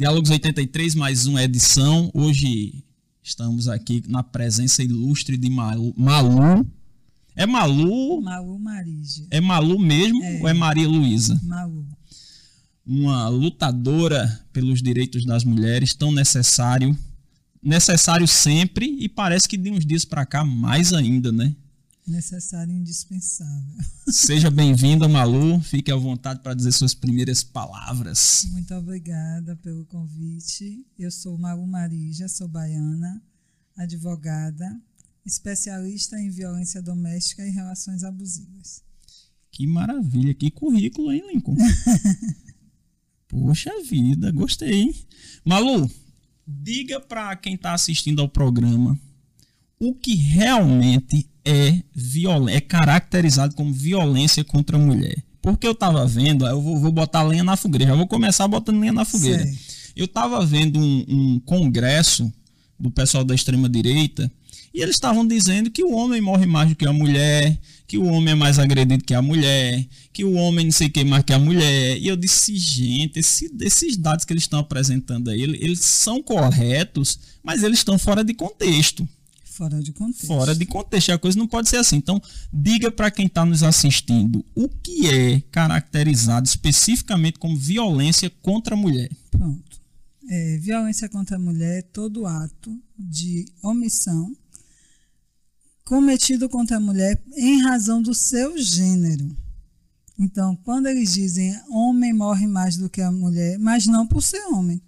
Diálogos 83, mais uma edição. Hoje estamos aqui na presença ilustre de Malu. Malu. É Malu? Malu Marige. É Malu mesmo é. ou é Maria Luísa? Malu. Uma lutadora pelos direitos das mulheres, tão necessário. Necessário sempre e parece que de uns dias para cá mais ainda, né? Necessário e indispensável. Seja bem-vinda, Malu. Fique à vontade para dizer suas primeiras palavras. Muito obrigada pelo convite. Eu sou Malu Marija, sou baiana, advogada, especialista em violência doméstica e relações abusivas. Que maravilha, que currículo, hein, Lincoln? Poxa vida, gostei, hein? Malu, diga para quem está assistindo ao programa o que realmente é é caracterizado como violência contra a mulher. Porque eu estava vendo, eu vou, vou, botar lenha na fogueira, já vou começar botando lenha na fogueira. Sei. Eu estava vendo um, um congresso do pessoal da extrema direita e eles estavam dizendo que o homem morre mais do que a mulher, que o homem é mais agredido que a mulher, que o homem não sei o que mais que a mulher. E eu disse, gente, esse, esses dados que eles estão apresentando aí, eles são corretos, mas eles estão fora de contexto. Fora de contexto. Fora de contexto. A coisa não pode ser assim. Então, diga para quem está nos assistindo o que é caracterizado especificamente como violência contra a mulher. Pronto. É, violência contra a mulher é todo ato de omissão cometido contra a mulher em razão do seu gênero. Então, quando eles dizem homem morre mais do que a mulher, mas não por ser homem.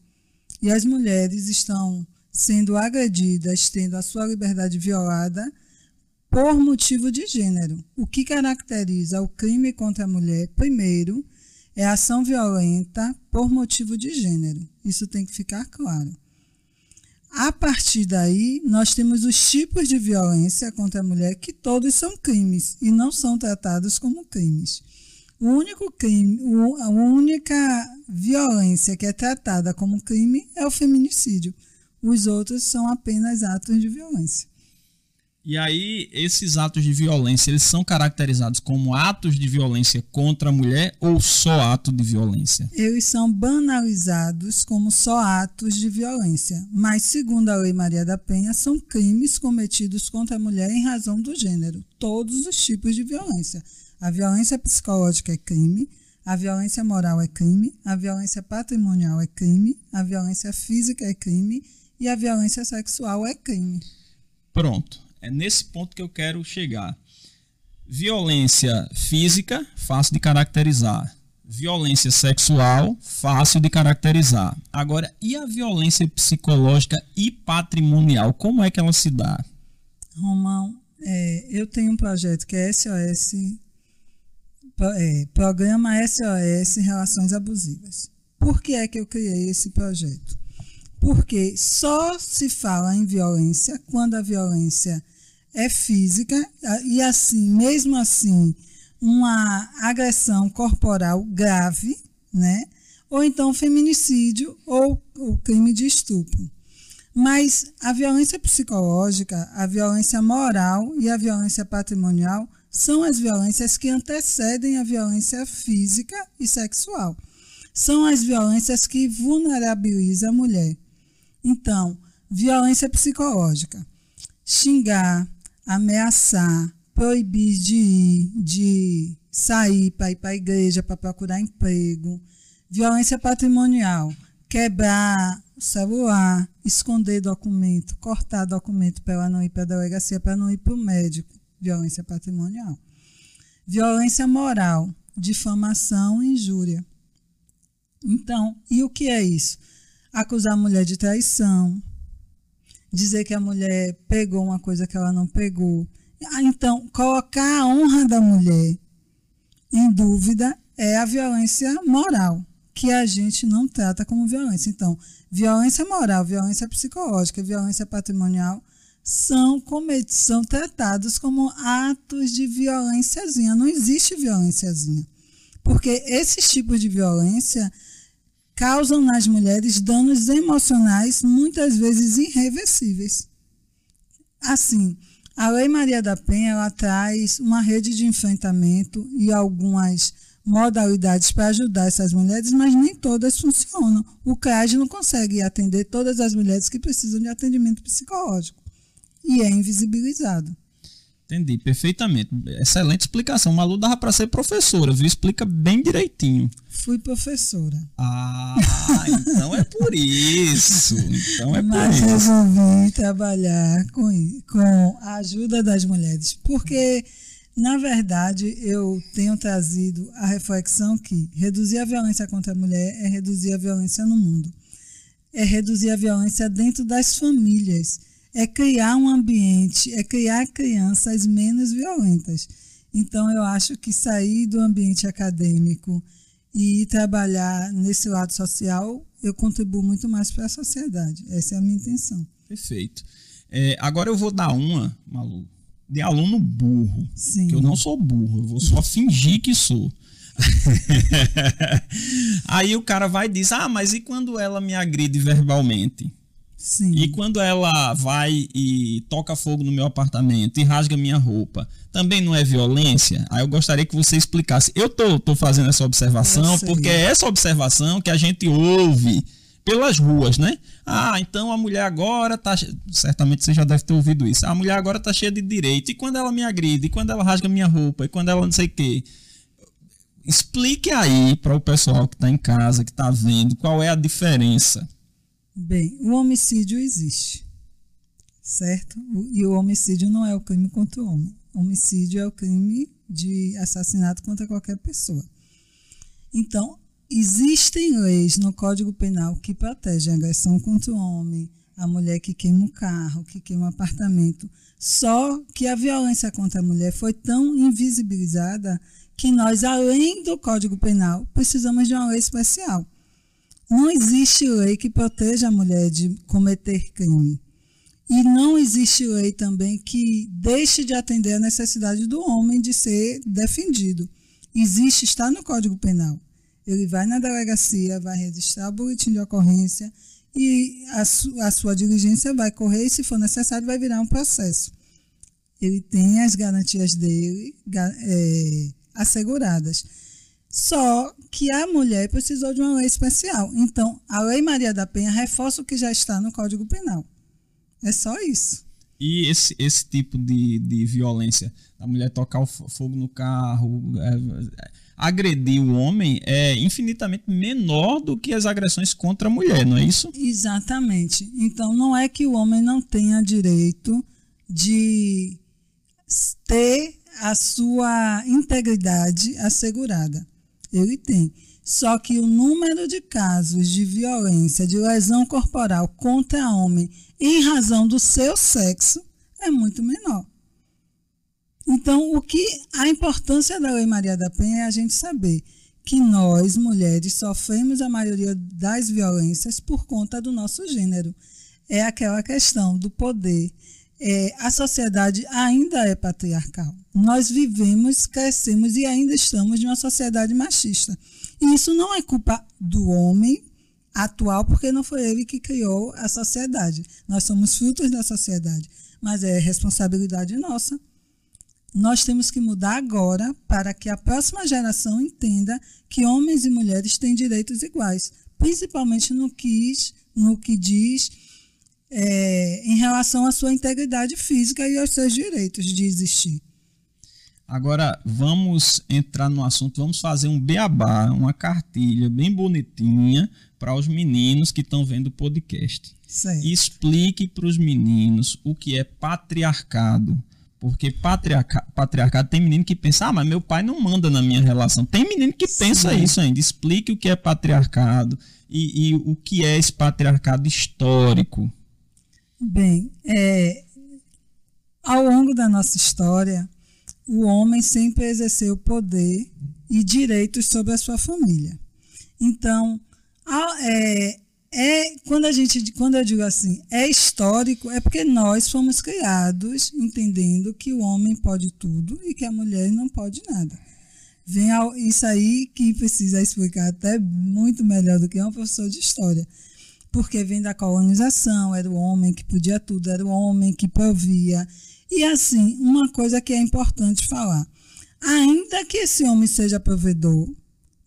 E as mulheres estão sendo agredidas, tendo a sua liberdade violada por motivo de gênero. O que caracteriza o crime contra a mulher, primeiro, é ação violenta por motivo de gênero. Isso tem que ficar claro. A partir daí, nós temos os tipos de violência contra a mulher que todos são crimes e não são tratados como crimes. O único crime, a única violência que é tratada como crime é o feminicídio os outros são apenas atos de violência. E aí, esses atos de violência, eles são caracterizados como atos de violência contra a mulher ou só ato de violência? Eles são banalizados como só atos de violência, mas, segundo a Lei Maria da Penha, são crimes cometidos contra a mulher em razão do gênero, todos os tipos de violência. A violência psicológica é crime, a violência moral é crime, a violência patrimonial é crime, a violência física é crime e a violência sexual é crime. Pronto. É nesse ponto que eu quero chegar. Violência física, fácil de caracterizar. Violência sexual, fácil de caracterizar. Agora, e a violência psicológica e patrimonial? Como é que ela se dá? Romão, é, eu tenho um projeto que é SOS, é, Programa SOS Relações Abusivas. Por que é que eu criei esse projeto? Porque só se fala em violência quando a violência é física e assim, mesmo assim, uma agressão corporal grave, né? Ou então feminicídio ou o crime de estupro. Mas a violência psicológica, a violência moral e a violência patrimonial são as violências que antecedem a violência física e sexual. São as violências que vulnerabilizam a mulher. Então, violência psicológica. Xingar, ameaçar, proibir de ir, de sair para ir para a igreja para procurar emprego. Violência patrimonial. Quebrar celular, esconder documento, cortar documento para ela não ir para a delegacia, para não ir para o médico. Violência patrimonial. Violência moral, difamação injúria. Então, e o que é isso? Acusar a mulher de traição, dizer que a mulher pegou uma coisa que ela não pegou. Ah, então, colocar a honra da mulher em dúvida é a violência moral, que a gente não trata como violência. Então, violência moral, violência psicológica, violência patrimonial são, são tratados como atos de violênciazinha. Não existe violênciazinha. Porque esses tipos de violência causam nas mulheres danos emocionais muitas vezes irreversíveis. Assim, a Lei Maria da Penha ela traz uma rede de enfrentamento e algumas modalidades para ajudar essas mulheres, mas nem todas funcionam. O CRAD não consegue atender todas as mulheres que precisam de atendimento psicológico e é invisibilizado. Entendi, perfeitamente. Excelente explicação. Malu dava para ser professora, viu? Explica bem direitinho. Fui professora. Ah, então é por isso. Então é Mas por isso. resolvi trabalhar com, com a ajuda das mulheres. Porque, na verdade, eu tenho trazido a reflexão que reduzir a violência contra a mulher é reduzir a violência no mundo. É reduzir a violência dentro das famílias é criar um ambiente, é criar crianças menos violentas. Então, eu acho que sair do ambiente acadêmico e trabalhar nesse lado social, eu contribuo muito mais para a sociedade. Essa é a minha intenção. Perfeito. É, agora eu vou dar uma, Malu, de aluno burro. Sim. Que eu não sou burro, eu vou só fingir que sou. Aí o cara vai e diz: Ah, mas e quando ela me agride verbalmente? Sim. E quando ela vai e toca fogo no meu apartamento e rasga minha roupa, também não é violência? Aí eu gostaria que você explicasse. Eu tô, tô fazendo essa observação porque é essa observação que a gente ouve pelas ruas, né? Ah, então a mulher agora tá. Certamente você já deve ter ouvido isso. A mulher agora tá cheia de direito. E quando ela me agride? E quando ela rasga minha roupa? E quando ela não sei o quê? Explique aí para o pessoal que está em casa, que está vendo, qual é a diferença Bem, o homicídio existe, certo? E o homicídio não é o crime contra o homem. O homicídio é o crime de assassinato contra qualquer pessoa. Então, existem leis no Código Penal que protegem a agressão contra o homem, a mulher que queima o carro, que queima o apartamento. Só que a violência contra a mulher foi tão invisibilizada que nós, além do Código Penal, precisamos de uma lei especial. Não existe lei que proteja a mulher de cometer crime. E não existe lei também que deixe de atender a necessidade do homem de ser defendido. Existe, está no Código Penal. Ele vai na delegacia, vai registrar o boletim de ocorrência e a, su, a sua diligência vai correr e, se for necessário, vai virar um processo. Ele tem as garantias dele é, asseguradas. Só que a mulher precisou de uma lei especial. Então, a Lei Maria da Penha reforça o que já está no Código Penal. É só isso. E esse, esse tipo de, de violência, a mulher tocar o fogo no carro, é, é, agredir o homem é infinitamente menor do que as agressões contra a mulher, não é isso? Exatamente. Então, não é que o homem não tenha direito de ter a sua integridade assegurada ele tem. Só que o número de casos de violência, de lesão corporal contra homem em razão do seu sexo é muito menor. Então, o que a importância da Lei Maria da Penha é a gente saber que nós, mulheres, sofremos a maioria das violências por conta do nosso gênero. É aquela questão do poder, é, a sociedade ainda é patriarcal. Nós vivemos, crescemos e ainda estamos em uma sociedade machista. E isso não é culpa do homem atual, porque não foi ele que criou a sociedade. Nós somos frutos da sociedade, mas é responsabilidade nossa. Nós temos que mudar agora para que a próxima geração entenda que homens e mulheres têm direitos iguais, principalmente no que, no que diz é, em relação à sua integridade física e aos seus direitos de existir. Agora vamos entrar no assunto, vamos fazer um beabá, uma cartilha bem bonitinha para os meninos que estão vendo o podcast. Certo. Explique para os meninos o que é patriarcado. Porque patriarca, patriarcado tem menino que pensa, ah, mas meu pai não manda na minha relação. Tem menino que pensa Sim. isso ainda. Explique o que é patriarcado e, e o que é esse patriarcado histórico. Bem, é, ao longo da nossa história, o homem sempre exerceu poder e direitos sobre a sua família. Então, é, é, quando a gente, quando eu digo assim, é histórico, é porque nós fomos criados entendendo que o homem pode tudo e que a mulher não pode nada. Vem ao, isso aí que precisa explicar até muito melhor do que um professor de história porque vem da colonização, era o homem que podia tudo, era o homem que provia. E assim, uma coisa que é importante falar: ainda que esse homem seja provedor,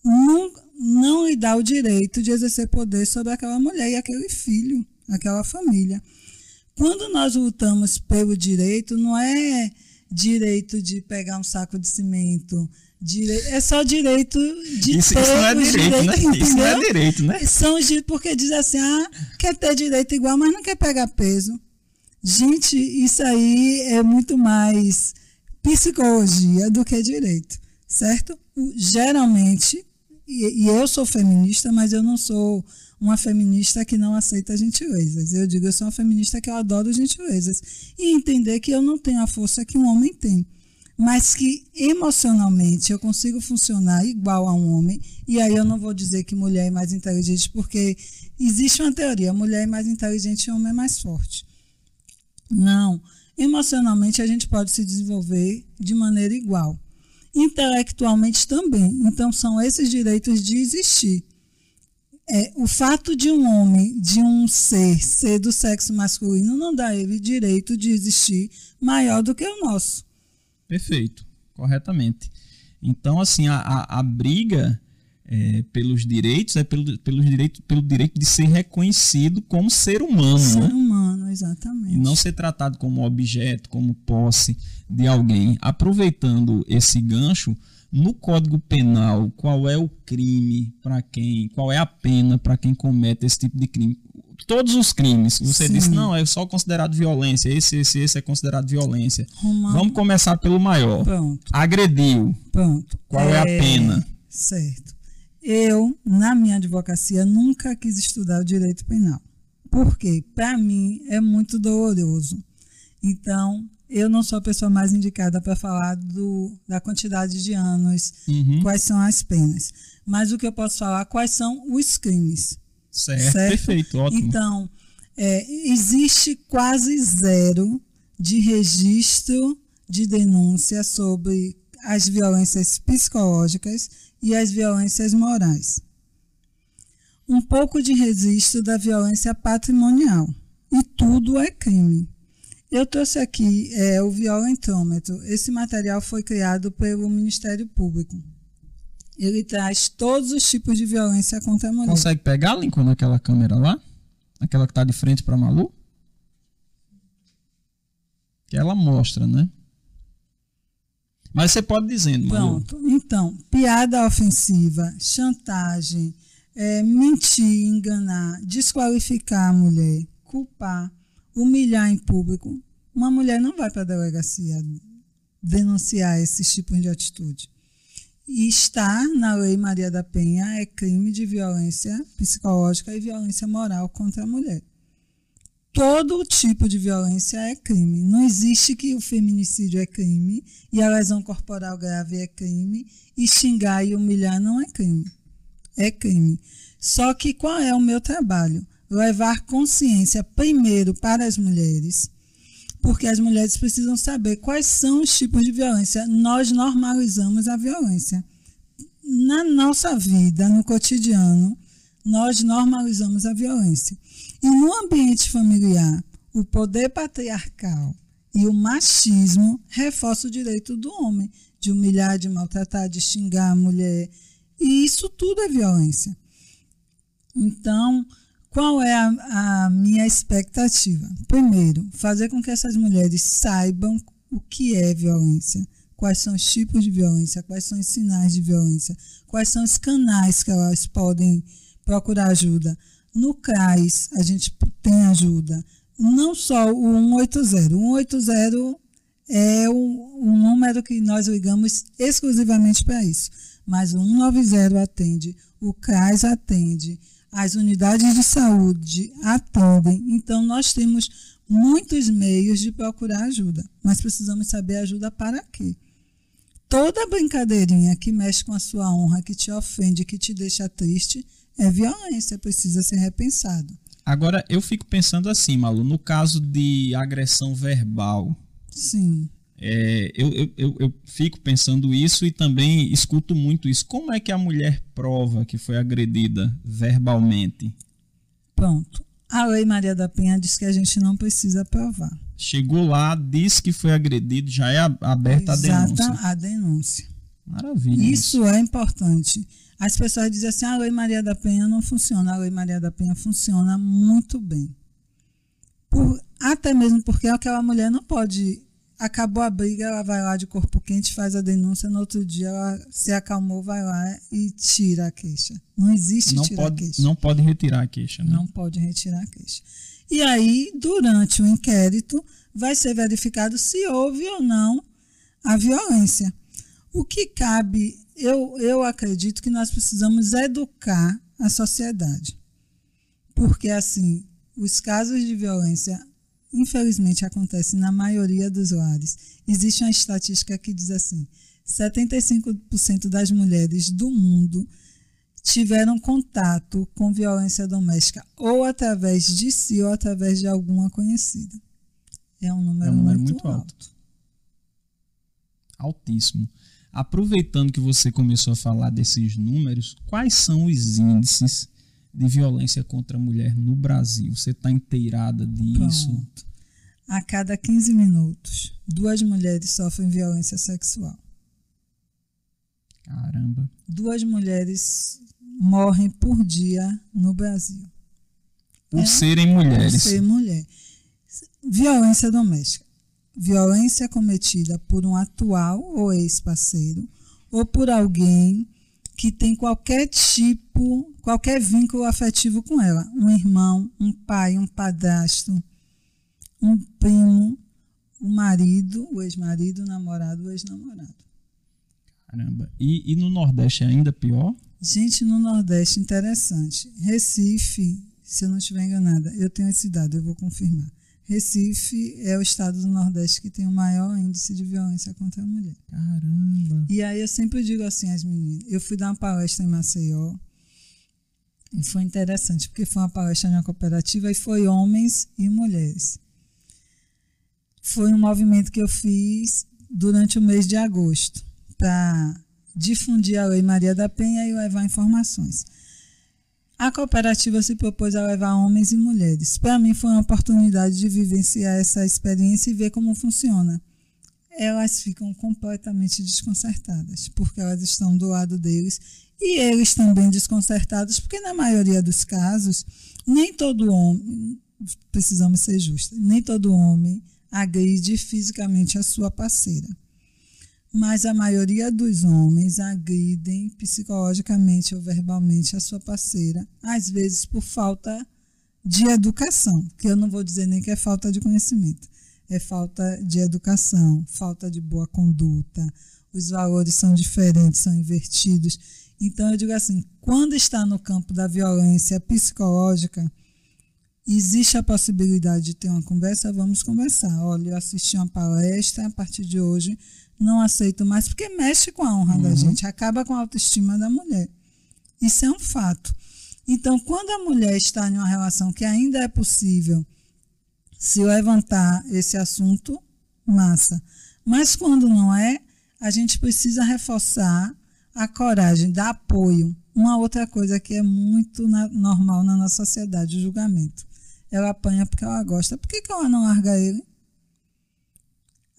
não, não lhe dá o direito de exercer poder sobre aquela mulher e aquele filho, aquela família. Quando nós lutamos pelo direito, não é direito de pegar um saco de cimento, Dire... É só direito de isso, ter isso não é direito, né? entendeu? Isso não é direito, né? São os porque diz assim, ah, quer ter direito igual, mas não quer pegar peso. Gente, isso aí é muito mais psicologia do que direito, certo? Geralmente, e, e eu sou feminista, mas eu não sou uma feminista que não aceita gentilezas. Eu digo, eu sou uma feminista que eu adoro gentilezas. E entender que eu não tenho a força que um homem tem mas que emocionalmente eu consigo funcionar igual a um homem. E aí eu não vou dizer que mulher é mais inteligente, porque existe uma teoria: mulher é mais inteligente e homem é mais forte. Não. Emocionalmente a gente pode se desenvolver de maneira igual. Intelectualmente também. Então são esses direitos de existir. É, o fato de um homem, de um ser, ser do sexo masculino, não dá ele direito de existir maior do que o nosso. Perfeito, corretamente. Então, assim, a, a, a briga é, pelos direitos é pelo, pelo, direito, pelo direito de ser reconhecido como ser humano, Ser né? humano, exatamente. E não ser tratado como objeto, como posse de alguém. Aproveitando esse gancho, no Código Penal, qual é o crime para quem, qual é a pena para quem comete esse tipo de crime? Todos os crimes. Você Sim. disse, não, é só considerado violência, esse, esse, esse é considerado violência. Romano. Vamos começar pelo maior. Pronto, Agrediu. pronto. Qual é a pena? Certo. Eu, na minha advocacia, nunca quis estudar o direito penal. Por quê? Para mim é muito doloroso. Então, eu não sou a pessoa mais indicada para falar do, da quantidade de anos, Uhum. quais são as penas. Mas o que eu posso falar, quais são os crimes. Certo, certo? perfeito, ótimo. Então, é, existe quase zero de registro de denúncia sobre as violências psicológicas e as violências morais. Um pouco de registro da violência patrimonial. E tudo é crime. Eu trouxe aqui é, o violentômetro. Esse material foi criado pelo Ministério Público. Ele traz todos os tipos de violência contra a mulher. Consegue pegar, Lincoln, naquela câmera lá? Aquela que tá de frente pra Malu? Que ela mostra, né? Mas você pode dizendo, Malu. Pronto. Então, piada ofensiva, chantagem, é, mentir, enganar, desqualificar a mulher, culpar, humilhar em público. Uma mulher não vai para a delegacia denunciar esses tipos de atitude. E estar na Lei Maria da Penha é crime de violência psicológica e violência moral contra a mulher. Todo tipo de violência é crime. Não existe que o feminicídio é crime e a lesão corporal grave é crime e xingar e humilhar não é crime. É crime. Só que qual é o meu trabalho? Levar consciência primeiro para as mulheres, porque as mulheres precisam saber quais são os tipos de violência. Nós normalizamos a violência. Na nossa vida, no cotidiano, nós normalizamos a violência. E no ambiente familiar, o poder patriarcal e o machismo reforçam o direito do homem de humilhar, de maltratar, de xingar a mulher. E isso tudo é violência. Então, qual é a, a minha expectativa? Primeiro, fazer com que essas mulheres saibam o que é violência, quais são os tipos de violência, quais são os sinais de violência, quais são os canais que elas podem procurar ajuda. No CRAS, a gente tem ajuda. Não só o 180. O 180 é o número que nós ligamos exclusivamente para isso. Mas o 190 atende, o CRAS atende, as unidades de saúde atendem. Então, nós temos muitos meios de procurar ajuda, mas precisamos saber ajuda para quê? Toda brincadeirinha que mexe com a sua honra, que te ofende, que te deixa triste, é violência, precisa ser repensado. Agora, eu fico pensando assim, Malu, no caso de agressão verbal, Sim. É, eu, eu, eu, fico pensando isso e também escuto muito isso. Como é que a mulher prova que foi agredida verbalmente? Pronto. A Lei Maria da Penha diz que a gente não precisa provar. Chegou lá, disse que foi agredido, já é aberta a denúncia. a denúncia. Maravilha. Isso, isso, é importante. As pessoas dizem assim: a Lei Maria da Penha não funciona. A Lei Maria da Penha funciona muito bem. Por, até mesmo porque aquela mulher não pode. Acabou a briga, ela vai lá de corpo quente, faz a denúncia, no outro dia ela se acalmou, vai lá e tira a queixa. Não existe não tirar pode, a queixa. Não pode retirar a queixa. Né? Não pode retirar a queixa. E aí, durante o inquérito, vai ser verificado se houve ou não a violência. O que cabe, eu, eu acredito que nós precisamos educar a sociedade. Porque, assim, os casos de violência, infelizmente, acontecem na maioria dos lares. Existe uma estatística que diz assim: 75% das mulheres do mundo tiveram contato com violência doméstica ou através de si ou através de alguma conhecida. É um número, é um número muito, muito alto. alto. Altíssimo. Aproveitando que você começou a falar desses números, quais são os índices de violência contra a mulher no Brasil? Você está inteirada disso? Pronto. A cada 15 minutos, duas mulheres sofrem violência sexual. Caramba. Duas mulheres morrem por dia no Brasil. Por é, serem mulheres. Por ser mulher. Violência doméstica. Violência cometida por um atual ou ex-parceiro ou por alguém que tem qualquer tipo, qualquer vínculo afetivo com ela. Um irmão, um pai, um padrasto, um primo, o marido, o ex-marido, o namorado, o ex-namorado. Caramba. E, e no Nordeste é ainda pior? Gente, no Nordeste, interessante. Recife, se eu não estiver enganada, eu tenho esse dado, eu vou confirmar. Recife é o estado do Nordeste que tem o maior índice de violência contra a mulher. Caramba! E aí eu sempre digo assim às meninas: eu fui dar uma palestra em Maceió e foi interessante, porque foi uma palestra de uma cooperativa e foi homens e mulheres. Foi um movimento que eu fiz durante o mês de agosto para difundir a Lei Maria da Penha e levar informações. A cooperativa se propôs a levar homens e mulheres. Para mim foi uma oportunidade de vivenciar essa experiência e ver como funciona. Elas ficam completamente desconcertadas, porque elas estão do lado deles e eles também desconcertados, porque na maioria dos casos, nem todo homem, precisamos ser justos, nem todo homem agride fisicamente a sua parceira. Mas a maioria dos homens agridem psicologicamente ou verbalmente a sua parceira, às vezes por falta de educação, que eu não vou dizer nem que é falta de conhecimento, é falta de educação, falta de boa conduta, os valores são diferentes, são invertidos. Então eu digo assim, quando está no campo da violência psicológica, existe a possibilidade de ter uma conversa, vamos conversar. Olha, eu assisti uma palestra, a partir de hoje não aceito mais, porque mexe com a honra uhum. da gente, acaba com a autoestima da mulher. Isso é um fato. Então, quando a mulher está em uma relação que ainda é possível se levantar esse assunto, massa. Mas quando não é, a gente precisa reforçar a coragem, dar apoio. Uma outra coisa que é muito na, normal na nossa sociedade, o julgamento. Ela apanha porque ela gosta. Por que, que ela não larga ele?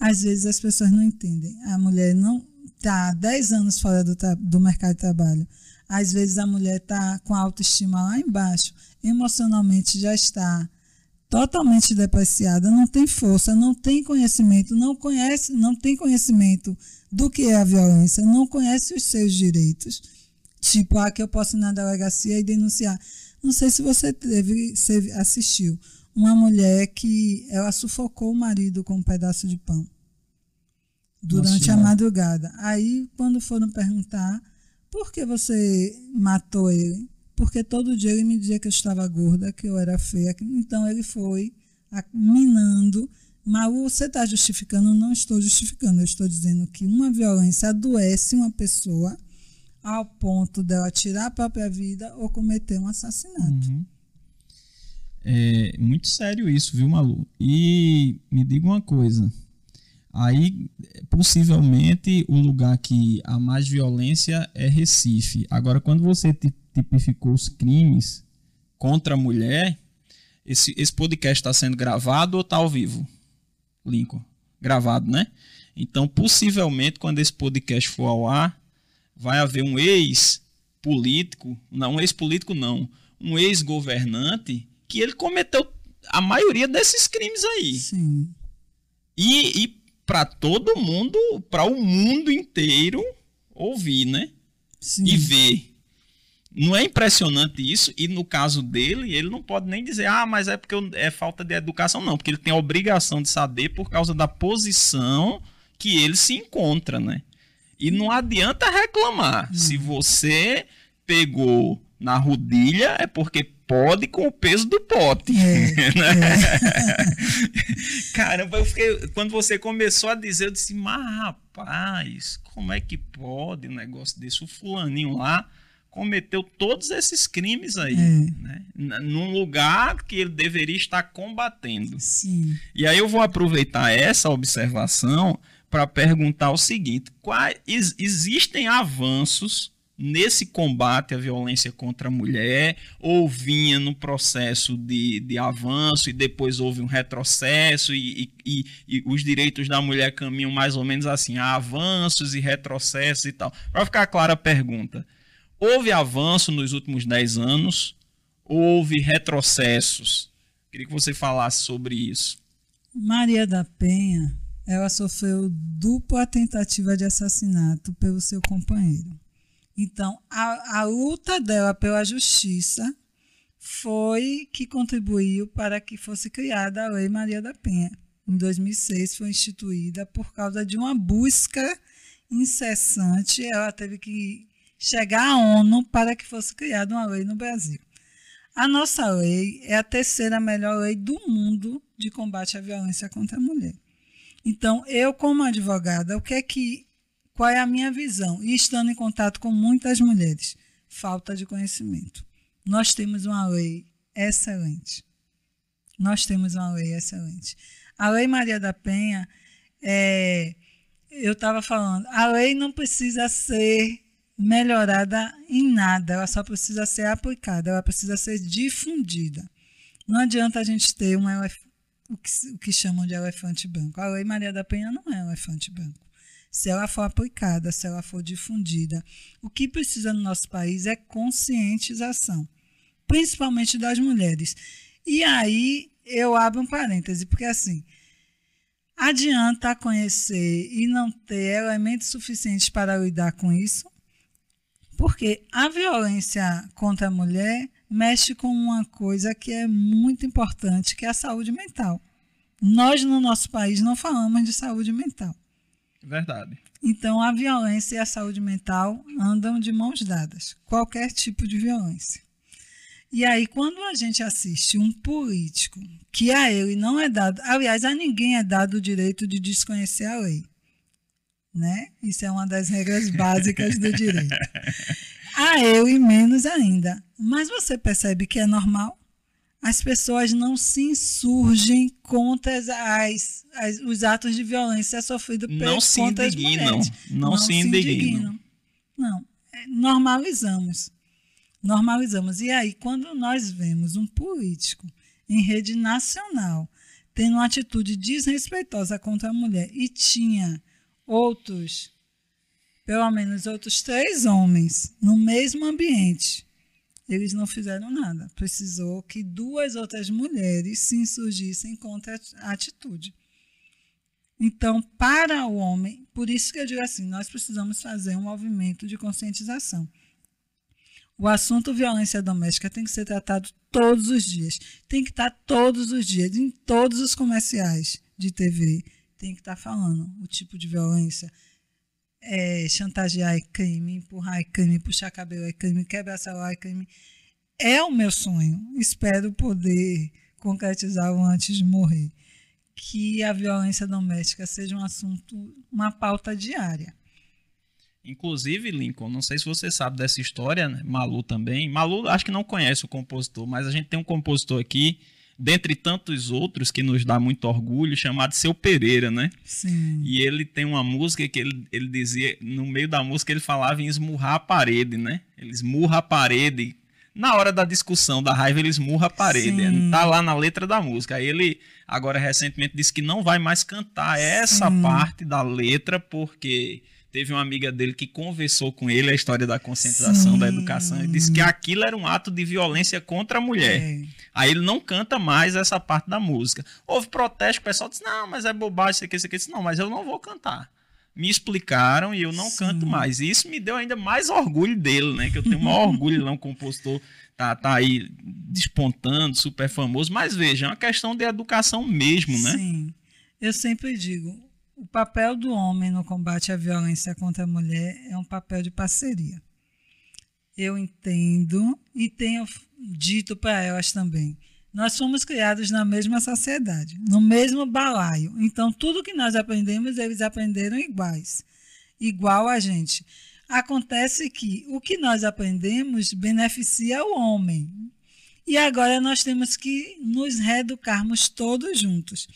Às vezes as pessoas não entendem. A mulher não está 10 anos fora do, do mercado de trabalho. Às vezes a mulher está com a autoestima lá embaixo, emocionalmente já está totalmente depreciada, não tem força, não tem conhecimento, não conhece, não tem conhecimento do que é a violência, não conhece os seus direitos. Tipo, ah, que eu posso ir na delegacia e denunciar. Não sei se você teve, assistiu uma mulher que ela sufocou o marido com um pedaço de pão durante Nossa, a madrugada. Aí, quando foram perguntar por que você matou ele, porque todo dia ele me dizia que eu estava gorda, que eu era feia. Então ele foi minando. Mas você está justificando? Não estou justificando. Eu estou dizendo que uma violência adoece uma pessoa ao ponto dela tirar a própria vida ou cometer um assassinato. Uhum. É muito sério isso, viu, Malu? E me diga uma coisa. Aí, possivelmente, o lugar que há mais violência é Recife. Agora, quando você tipificou os crimes contra a mulher, Esse, esse podcast está sendo gravado ou está ao vivo? Lincoln. Gravado, né? Então, possivelmente, quando esse podcast for ao ar, vai haver um ex-político, não, um ex-político não, um ex-governante que ele cometeu a maioria desses crimes aí. Sim. E, e para todo mundo, para o mundo inteiro ouvir, né? Sim. E ver. Não é impressionante isso? E no caso dele, ele não pode nem dizer, ah, mas é porque é falta de educação, não, porque ele tem a obrigação de saber por causa da posição que ele se encontra, né? E não adianta reclamar. Se você pegou na rodilha, é porque pode com o peso do pote. É, né? Caramba, eu fiquei, quando você começou a dizer, eu disse, mas rapaz, como é que pode um negócio desse? O fulaninho lá cometeu todos esses crimes aí, É. né? num lugar que ele deveria estar combatendo. Sim. E aí eu vou aproveitar essa observação para perguntar o seguinte: quais ex- existem avanços nesse combate à violência contra a mulher? Ou vinha no processo de, de avanço e depois houve um retrocesso e, e- e- os direitos da mulher caminham mais ou menos assim, avanços e retrocessos e tal. Para ficar clara a pergunta: houve avanço nos últimos 10 anos? Ou houve retrocessos? Queria que você falasse sobre isso. Maria da Penha, ela sofreu dupla tentativa de assassinato pelo seu companheiro. Então, a, a luta dela pela justiça foi que contribuiu para que fosse criada a Lei Maria da Penha. Em 2006 foi instituída por causa de uma busca incessante. Ela teve que chegar à ONU para que fosse criada uma lei no Brasil. A nossa lei é a terceira melhor lei do mundo de combate à violência contra a mulher. Então, eu como advogada, o que é que qual é a minha visão? E estando em contato com muitas mulheres, falta de conhecimento. Nós temos uma lei excelente. Nós temos uma lei excelente. A Lei Maria da Penha, é, eu estava falando, a lei não precisa ser melhorada em nada, ela só precisa ser aplicada, ela precisa ser difundida. Não adianta a gente ter um elef- o, que, o que chamam de elefante branco. A Lei Maria da Penha não é elefante branco. Se ela for aplicada, se ela for difundida, o que precisa no nosso país é conscientização, principalmente das mulheres. E aí eu abro um parêntese, porque assim, adianta conhecer e não ter elementos suficientes para lidar com isso? Porque a violência contra a mulher mexe com uma coisa que é muito importante, que é a saúde mental. Nós, no nosso país, não falamos de saúde mental. Verdade. Então, a violência e a saúde mental andam de mãos dadas, qualquer tipo de violência. E aí, quando a gente assiste um político que a ele não é dado, aliás, a ninguém é dado o direito de desconhecer a lei. Né? Isso é uma das regras básicas do direito. A ele menos ainda. Mas você percebe que é normal? As pessoas não se insurgem contra as, as- os atos de violência sofridos pe- Não se contra as indignam. mulheres. Não, se indignam. Não, é, normalizamos. Normalizamos. E aí, quando nós vemos um político em rede nacional tendo uma atitude desrespeitosa contra a mulher e tinha outros, pelo menos outros três homens no mesmo ambiente, eles não fizeram nada. Precisou que duas outras mulheres se insurgissem contra a atitude. Então, para o homem, por isso que eu digo assim, nós precisamos fazer um movimento de conscientização. O assunto violência doméstica tem que ser tratado todos os dias. Tem que estar todos os dias, em todos os comerciais de TV. Tem que estar falando o tipo de violência. É, chantagear é crime, empurrar é crime, puxar cabelo é crime, quebrar celular é crime. É o meu sonho. Espero poder concretizá-lo antes de morrer. Que a violência doméstica seja um assunto, uma pauta diária. Inclusive, Lincoln, não sei se você sabe dessa história, né? Malu também. Malu acho que não conhece o compositor, mas a gente tem um compositor aqui, dentre tantos outros, que nos dá muito orgulho, chamado Seu Pereira, né? Sim. E ele tem uma música que ele, ele dizia, no meio da música ele falava em esmurrar a parede, né? Ele esmurra a parede Na hora da discussão da raiva, ele esmurra a parede. Sim. Tá lá na letra da música. Aí ele, agora recentemente, disse que não vai mais cantar essa Sim. parte da letra, porque teve uma amiga dele que conversou com ele a história da conscientização Sim. da educação e disse que aquilo era um ato de violência contra a mulher. É. Aí ele não canta mais essa parte da música. Houve protesto, o pessoal disse: não, mas é bobagem, isso aqui, isso aqui. Eu disse, não, mas eu não vou cantar. Me explicaram e eu não Sim. canto mais. E isso me deu ainda mais orgulho dele, né? Que eu tenho o maior orgulho, ele é um compositor, tá, tá aí despontando, super famoso. Mas veja, é uma questão de educação mesmo, né? Sim. Eu sempre digo, o papel do homem no combate à violência contra a mulher é um papel de parceria. Eu entendo e tenho dito para elas também. Nós fomos criados na mesma sociedade, no mesmo balaio. Então, tudo que nós aprendemos, eles aprenderam iguais, igual a gente. Acontece que o que nós aprendemos beneficia o homem. E agora nós temos que nos reeducarmos todos juntos.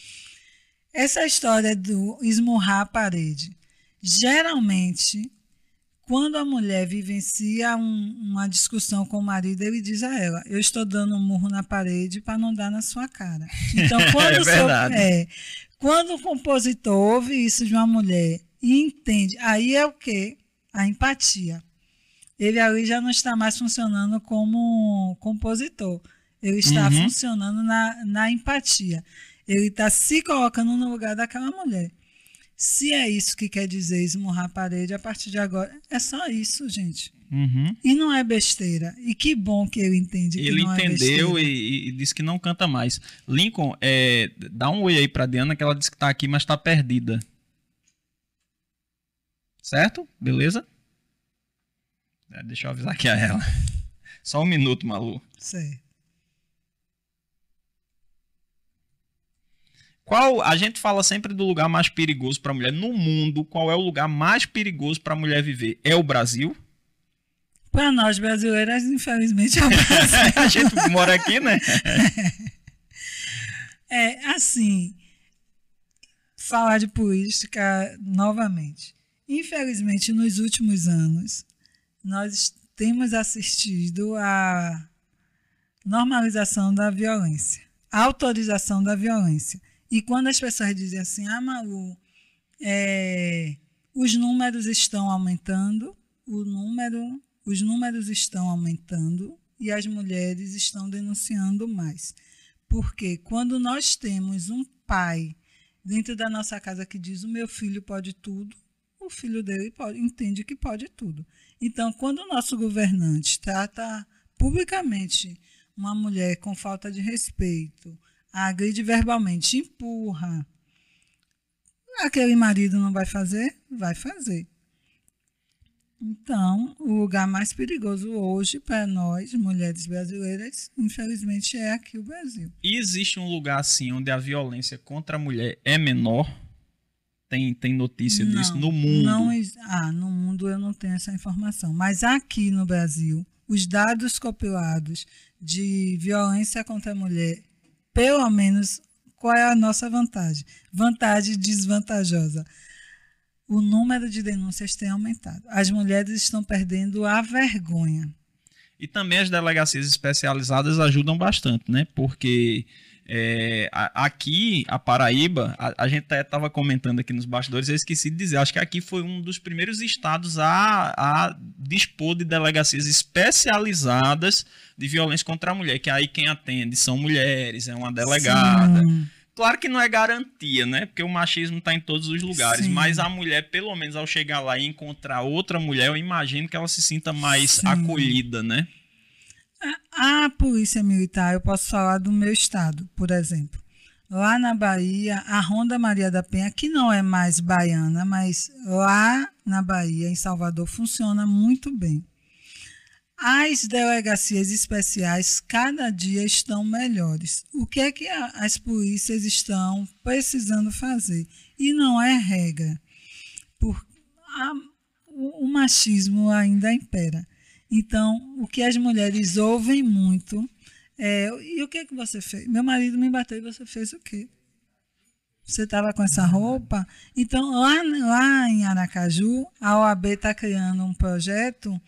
Essa história do esmurrar a parede. Geralmente, quando a mulher vivencia um- uma discussão com o marido, ele diz a ela: Eu estou dando um murro na parede para não dar na sua cara. Então, quando, É o seu- é, quando o compositor ouve isso de uma mulher e entende, aí é o quê? A empatia. Ele ali já não está mais funcionando como compositor. Ele está Uhum. funcionando na, na empatia. Ele está se colocando no lugar daquela mulher. Se é isso que quer dizer esmurrar a parede, a partir de agora, é só isso, gente. Uhum. E não é besteira. E que bom que ele entende que Ele não é entendeu besteira. e, e disse que não canta mais. Lincoln, é, dá um oi aí pra Diana, que ela disse que tá aqui, mas tá perdida. Certo? Beleza? É, deixa eu avisar aqui a ela. Só um minuto, Malu. Certo. Qual a gente fala sempre do lugar mais perigoso para mulher no mundo? Qual é o lugar mais perigoso para mulher viver? É o Brasil? Para nós brasileiras, infelizmente, é o Brasil. a gente mora aqui, né? É, assim, falar de política novamente. Infelizmente, nos últimos anos, nós temos assistido à normalização da violência, autorização da violência. E quando as pessoas dizem assim, ah, Malu, é, os números estão aumentando, o número, os números estão aumentando e as mulheres estão denunciando mais. Porque quando nós temos um pai dentro da nossa casa que diz o meu filho pode tudo, o filho dele pode, entende que pode tudo. Então, quando o nosso governante trata publicamente uma mulher com falta de respeito, agride verbalmente, empurra, aquele marido não vai fazer? Vai fazer. Então, o lugar mais perigoso hoje para nós, mulheres brasileiras, infelizmente, é aqui o Brasil. E existe um lugar assim onde a violência contra a mulher é menor? Tem, tem notícia disso no mundo? Não, ah, no mundo eu não tenho essa informação. Mas aqui no Brasil, os dados compilados de violência contra a mulher, pelo menos, qual é a nossa vantagem? Vantagem desvantajosa. O número de denúncias tem aumentado. As mulheres estão perdendo a vergonha. E também as delegacias especializadas ajudam bastante, né? Porque é, aqui, a Paraíba, a, a gente até estava comentando aqui nos bastidores, eu esqueci de dizer, acho que aqui foi um dos primeiros estados a, a dispor de delegacias especializadas de violência contra a mulher, que aí quem atende são mulheres, é uma delegada. Sim. Claro que não é garantia, né? Porque o machismo está em todos os lugares. Sim. Mas a mulher, pelo menos ao chegar lá e encontrar outra mulher, eu imagino que ela se sinta mais Sim. acolhida, né? A, polícia militar, eu posso falar do meu estado, por exemplo. Lá na Bahia, a Ronda Maria da Penha, que não é mais baiana, mas lá na Bahia, em Salvador, funciona muito bem. As delegacias especiais cada dia estão melhores. O que é que as polícias estão precisando fazer? E não é regra. Por, a- o, o machismo ainda impera. Então, o que as mulheres ouvem muito é: e o que, que você fez? Meu marido me bateu e você fez o quê? Você estava com essa roupa? Então, lá, lá em Aracaju, a OAB está criando um projeto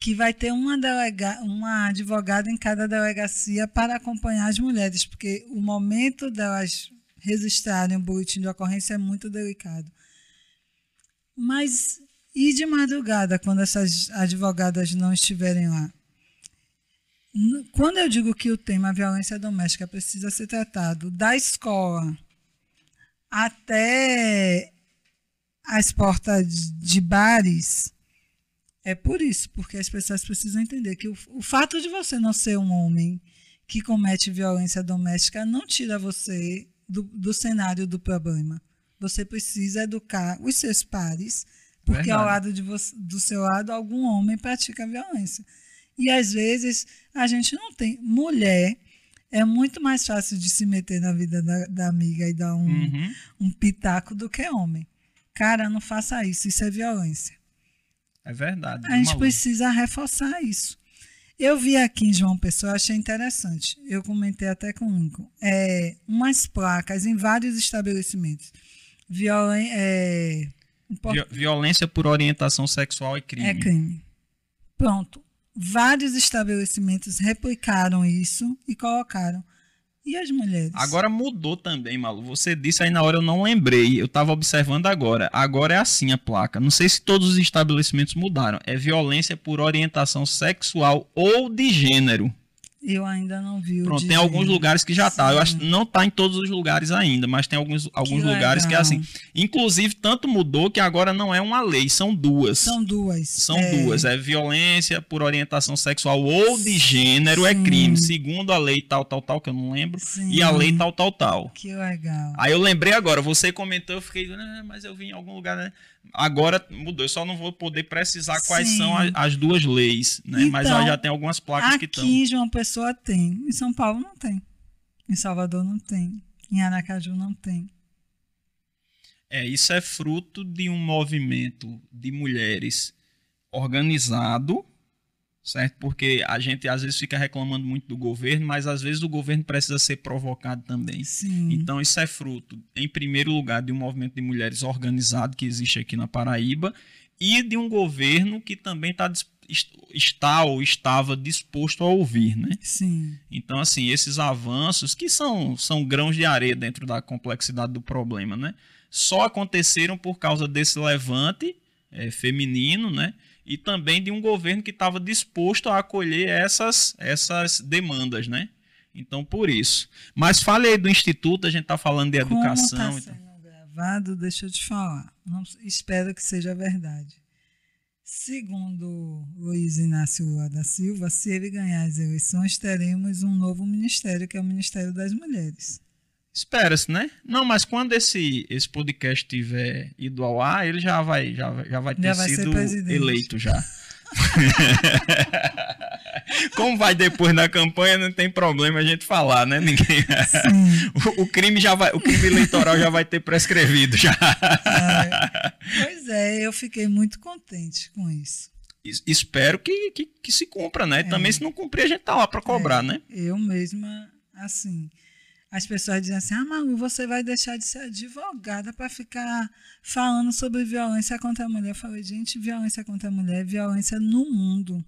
que vai ter uma, delega, uma advogada em cada delegacia para acompanhar as mulheres, porque o momento delas registrarem o boletim de ocorrência é muito delicado. Mas e de madrugada, quando essas advogadas não estiverem lá? Quando eu digo que o tema violência doméstica precisa ser tratado da escola até as portas de bares, é por isso, porque as pessoas precisam entender que o, o fato de você não ser um homem que comete violência doméstica não tira você do, do cenário do problema. Você precisa educar os seus pares, porque Verdade. ao lado de você, do seu lado algum homem pratica violência. E às vezes a gente não tem. Mulher é muito mais fácil de se meter na vida da, da amiga e dar um, uhum. um pitaco do que homem. Cara, não faça isso, isso é violência. É verdade. A gente precisa reforçar isso. Eu vi aqui em João Pessoa, achei interessante. Eu comentei até com o Lincoln. É, umas placas em vários estabelecimentos. Violen é, Violência por orientação sexual é crime. É crime. Pronto vários estabelecimentos replicaram isso e colocaram. E as mulheres? Agora mudou também, Malu. Você disse aí na hora, eu não lembrei. Eu estava observando agora. Agora é assim a placa. Não sei se todos os estabelecimentos mudaram. É violência por orientação sexual ou de gênero. Eu ainda não vi Pronto, tem alguns lugares que já está. Eu acho que não está em todos os lugares ainda, mas tem alguns, alguns que lugares legal. que é assim. Inclusive, tanto mudou que agora não é uma lei, são duas. São duas. São é. duas. É violência por orientação sexual ou de gênero é Sim. é crime, segundo a lei tal, tal, tal, que eu não lembro, Sim. e a lei tal, tal, tal. Que legal. Aí eu lembrei agora, você comentou, eu fiquei, ah, mas eu vi em algum lugar, né? Agora mudou, eu só não vou poder precisar quais Sim. são as, as, duas leis, né? Então, Mas já tem algumas placas que estão. Aqui João Pessoa tem, em São Paulo não tem, em Salvador não tem, em Aracaju não tem. É, isso é fruto de um movimento de mulheres organizado, certo? Porque a gente às vezes fica reclamando muito do governo, mas às vezes o governo precisa ser provocado também. Sim. Então isso é fruto, em primeiro lugar, de um movimento de mulheres organizado que existe aqui na Paraíba e de um governo que também tá, está ou estava disposto a ouvir, né? Sim. Então assim, esses avanços que são são grãos de areia dentro da complexidade do problema, né? Só aconteceram por causa desse levante é, feminino, né? E também de um governo que estava disposto a acolher essas, essas demandas, né? Então, por isso. Mas fale aí do Instituto, a gente está falando de educação. Como está sendo então. gravado, deixa eu te falar. Não, espero que seja verdade. Segundo Luiz Inácio Lula da Silva, se ele ganhar as eleições, teremos um novo ministério, que é o Ministério das Mulheres. Espera-se, né? Não, mas quando esse, esse podcast tiver ido ao ar, ele já vai, já, já vai ter já vai sido eleito já. Como vai depois da campanha, não tem problema a gente falar, né? Ninguém. O, o, crime já vai, o crime eleitoral já vai ter prescrevido já. É, pois é, eu fiquei muito contente com isso. Espero que, que, que se cumpra, né? É. Também se não cumprir a gente tá lá para cobrar, é, né? Eu mesma, assim, as pessoas dizem assim: ah, Malu, você vai deixar de ser advogada para ficar falando sobre violência contra a mulher. Eu falei, gente, violência contra a mulher é violência no mundo.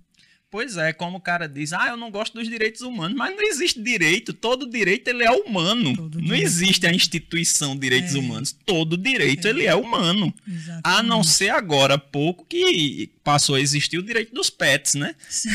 Pois é, como o cara diz, ah, eu não gosto dos direitos humanos, mas não existe direito, todo direito ele é humano. Todo não existe a instituição direitos é. humanos, todo direito é. ele é humano. Exatamente. A não ser agora pouco que passou a existir o direito dos pets, né? Sim.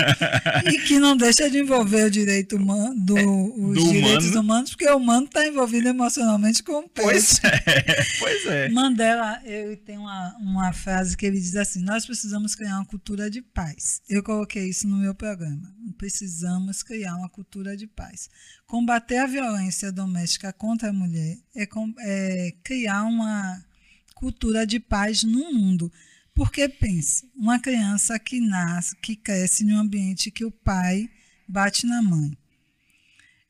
e que não deixa de envolver o direito humano, do, é, os do direitos humano. humanos, porque o humano está envolvido emocionalmente com o pet. Pois é, pois é. Mandela, ele tem uma, uma frase que ele diz assim, nós precisamos criar uma cultura de paz. Eu coloquei isso no meu programa. Precisamos criar uma cultura de paz. Combater a violência doméstica contra a mulher é, é criar uma cultura de paz no mundo porque pense, uma criança que nasce, que cresce em um ambiente que o pai bate na mãe,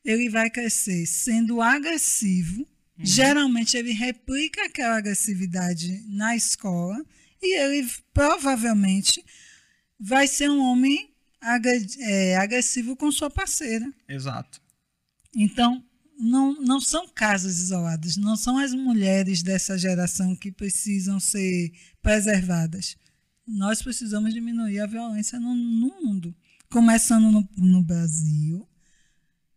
ele vai crescer sendo agressivo. Uhum. Geralmente ele replica aquela agressividade na escola e ele provavelmente vai ser um homem é, agressivo com sua parceira. Exato. Então, não, não são casos isolados, não são as mulheres dessa geração que precisam ser preservadas. nós precisamos diminuir a violência no, no mundo, começando no, no Brasil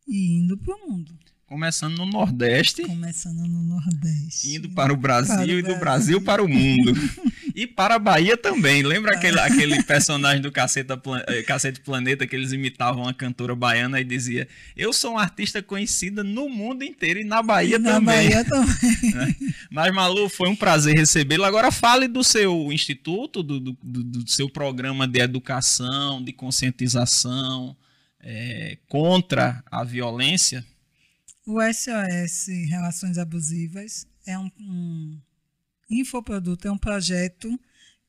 e indo para o mundo. Começando no Nordeste. Começando no Nordeste. Indo para o Brasil para o e do Brasil para o mundo. e para a Bahia também. Lembra aquele, aquele personagem do Caceta, eh, Cacete Planeta que eles imitavam uma cantora baiana e dizia: Eu sou uma artista conhecida no mundo inteiro e na Bahia e também. Na Bahia também. Mas, Malu, foi um prazer recebê-lo. Agora fale do seu instituto, do, do, do seu programa de educação, de conscientização é, contra a violência. O SOS Relações Abusivas é um, um infoproduto, é um projeto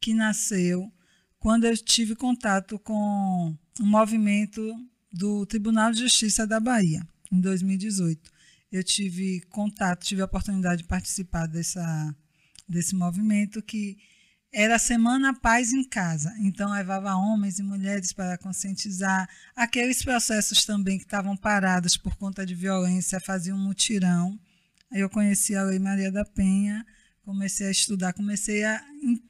que nasceu quando eu tive contato com um movimento do Tribunal de Justiça da Bahia, em 2018. Eu tive contato, tive a oportunidade de participar dessa, desse movimento que era a Semana Paz em Casa. Então, levava homens e mulheres para conscientizar. Aqueles processos também que estavam parados por conta de violência faziam um mutirão. Aí eu conheci a Lei Maria da Penha, comecei a estudar, comecei a.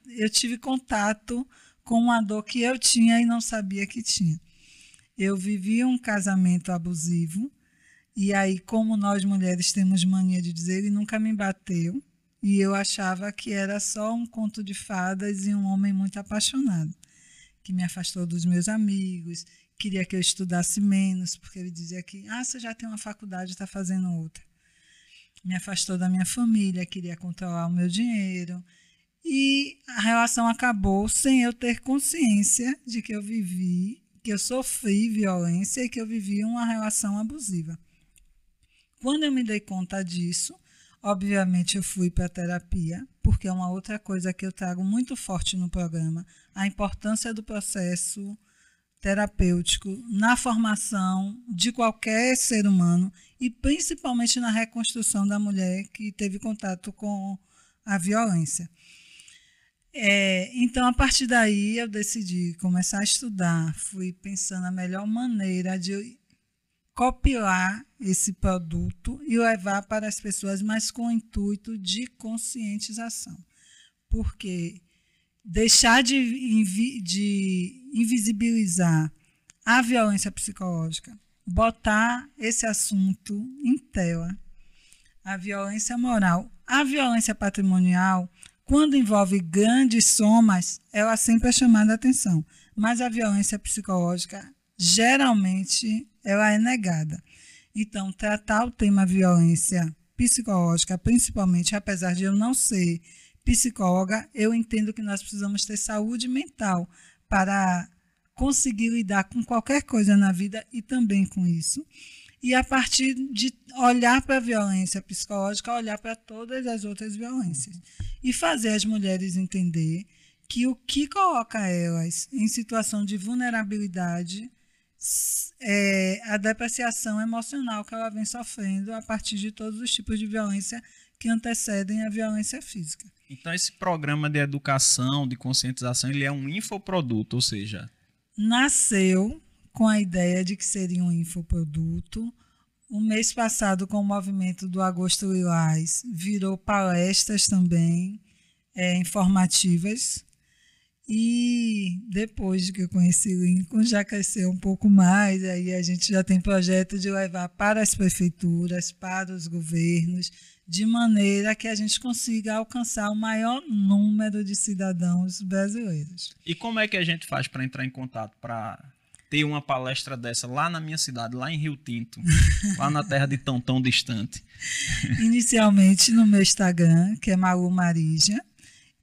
Eu tive contato com uma dor que eu tinha e não sabia que tinha. Eu vivi um casamento abusivo, e aí, como nós mulheres temos mania de dizer, ele nunca me bateu e eu achava que era só um conto de fadas e um homem muito apaixonado, que me afastou dos meus amigos, queria que eu estudasse menos, porque ele dizia que, ah, você já tem uma faculdade, está fazendo outra. Me afastou da minha família, queria controlar o meu dinheiro. E a relação acabou sem eu ter consciência de que eu vivi, que eu sofri violência e que eu vivi uma relação abusiva. Quando eu me dei conta disso, Obviamente, eu fui para a terapia, porque é uma outra coisa que eu trago muito forte no programa: a importância do processo terapêutico na formação de qualquer ser humano e principalmente na reconstrução da mulher que teve contato com a violência. É, então, a partir daí, eu decidi começar a estudar. Fui pensando a melhor maneira de copiar esse produto e levar para as pessoas, mas com o intuito de conscientização. Porque deixar de, de invisibilizar a violência psicológica, botar esse assunto em tela, a violência moral, a violência patrimonial, quando envolve grandes somas, ela sempre é chamada a atenção. Mas a violência psicológica geralmente ela é negada. Então, tratar o tema violência psicológica, principalmente, apesar de eu não ser psicóloga, eu entendo que nós precisamos ter saúde mental para conseguir lidar com qualquer coisa na vida e também com isso. E a partir de olhar para a violência psicológica, olhar para todas as outras violências. E fazer as mulheres entender que o que coloca elas em situação de vulnerabilidade é, a depreciação emocional que ela vem sofrendo a partir de todos os tipos de violência que antecedem a violência física. Então esse programa de educação, de conscientização, ele é um infoproduto, ou seja, nasceu com a ideia de que seria um infoproduto. O mês passado, com o movimento do Agosto Lilás, virou palestras também é, informativas e depois que eu conheci o Lincoln, já cresceu um pouco mais. Aí a gente já tem projeto de levar para as prefeituras, para os governos, de maneira que a gente consiga alcançar o maior número de cidadãos brasileiros. E como é que a gente faz para entrar em contato, para ter uma palestra dessa lá na minha cidade, lá em Rio Tinto, lá na terra de tão tão distante? Inicialmente no meu Instagram, que é Malu Marija.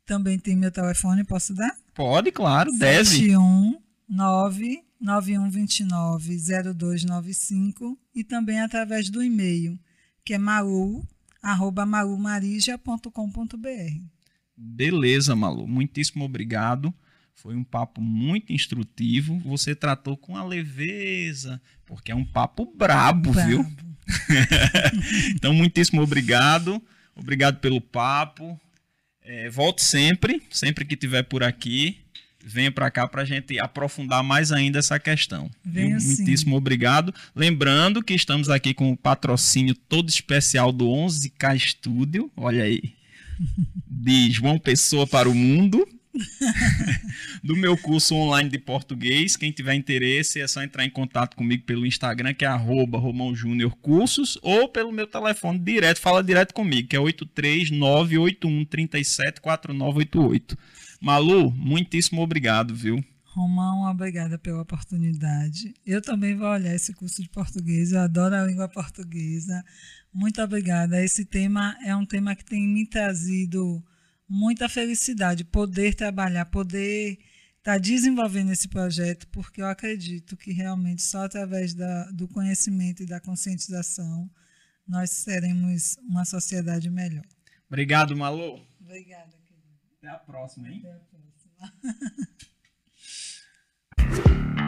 Também tem meu telefone, posso dar? Pode, claro, deve. 719 9129 0295 e também através do e-mail, que é malu, arroba malumarija.com.br. Beleza, Malu. Muitíssimo obrigado. Foi um papo muito instrutivo. Você tratou com a leveza, porque é um papo brabo, brabo. viu? então, muitíssimo obrigado. Obrigado pelo papo. É, volte sempre, sempre que tiver por aqui. Venha para cá para a gente aprofundar mais ainda essa questão. Venho Muitíssimo sim. obrigado. Lembrando que estamos aqui com o patrocínio todo especial do 11K Studio. Olha aí. De João Pessoa para o Mundo. do meu curso online de português. Quem tiver interesse é só entrar em contato comigo pelo Instagram, que é arroba Cursos, ou pelo meu telefone direto, fala direto comigo, que é 83981374988. Malu, muitíssimo obrigado, viu? Romão, obrigada pela oportunidade. Eu também vou olhar esse curso de português, eu adoro a língua portuguesa. Muito obrigada. Esse tema é um tema que tem me trazido muita felicidade poder trabalhar, poder estar tá desenvolvendo esse projeto, porque eu acredito que realmente só através da, do conhecimento e da conscientização nós seremos uma sociedade melhor. Obrigado, Malu. Obrigada, querido. Até a próxima, hein? Até a próxima.